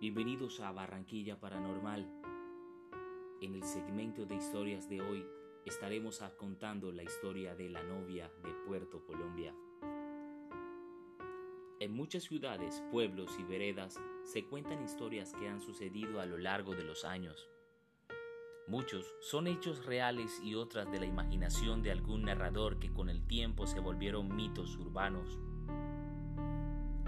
Bienvenidos a Barranquilla Paranormal. En el segmento de historias de hoy estaremos contando la historia de la novia de Puerto Colombia. En muchas ciudades, pueblos y veredas se cuentan historias que han sucedido a lo largo de los años. Muchos son hechos reales y otras de la imaginación de algún narrador que con el tiempo se volvieron mitos urbanos.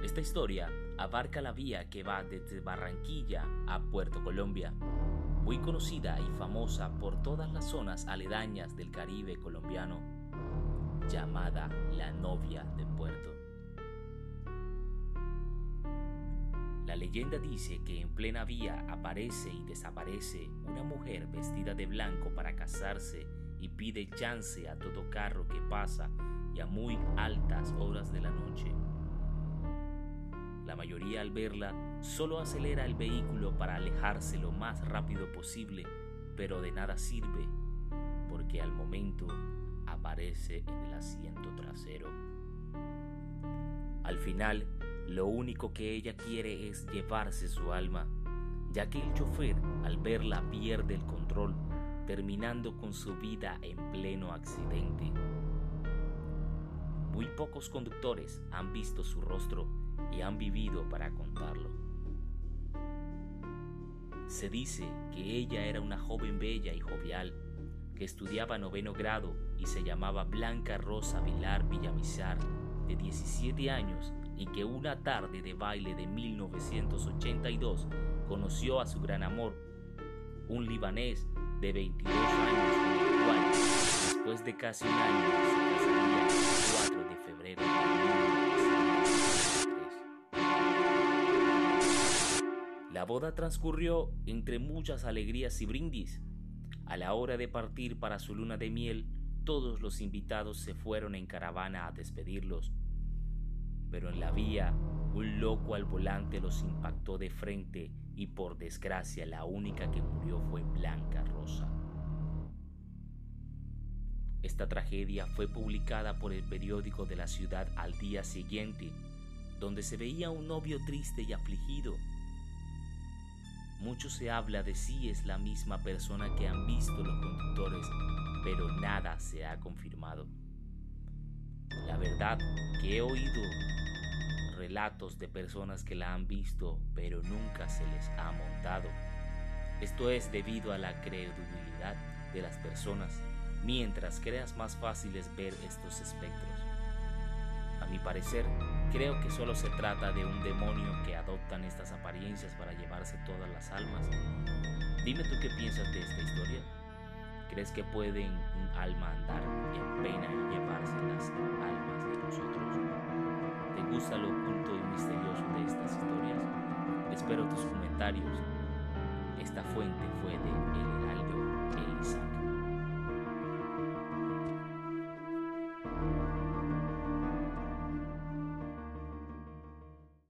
Esta historia abarca la vía que va desde Barranquilla a Puerto Colombia, muy conocida y famosa por todas las zonas aledañas del Caribe colombiano, llamada la novia de Puerto. La leyenda dice que en plena vía aparece y desaparece una mujer vestida de blanco para casarse y pide chance a todo carro que pasa y a muy altas horas de la noche. La mayoría al verla solo acelera el vehículo para alejarse lo más rápido posible, pero de nada sirve, porque al momento aparece en el asiento trasero. Al final, lo único que ella quiere es llevarse su alma, ya que el chofer al verla pierde el control, terminando con su vida en pleno accidente. Muy pocos conductores han visto su rostro y han vivido para contarlo. Se dice que ella era una joven bella y jovial, que estudiaba noveno grado y se llamaba Blanca Rosa Vilar Villamizar, de 17 años, y que una tarde de baile de 1982 conoció a su gran amor, un libanés de 22 años, con el cual, después de casi un año, se casaría el 4 de febrero de La boda transcurrió entre muchas alegrías y brindis. A la hora de partir para su luna de miel, todos los invitados se fueron en caravana a despedirlos pero en la vía un loco al volante los impactó de frente y por desgracia la única que murió fue Blanca Rosa. Esta tragedia fue publicada por el periódico de la ciudad al día siguiente, donde se veía un novio triste y afligido. Mucho se habla de si es la misma persona que han visto los conductores, pero nada se ha confirmado. La verdad que he oído relatos de personas que la han visto pero nunca se les ha montado. Esto es debido a la credulidad de las personas, mientras creas más fácil es ver estos espectros. Mi parecer, creo que solo se trata de un demonio que adoptan estas apariencias para llevarse todas las almas. Dime tú qué piensas de esta historia. ¿Crees que pueden un alma andar en pena y llevarse las almas de nosotros? ¿Te gusta lo oculto y misterioso de estas historias? Espero tus comentarios. Esta fuente fue de El Heraldo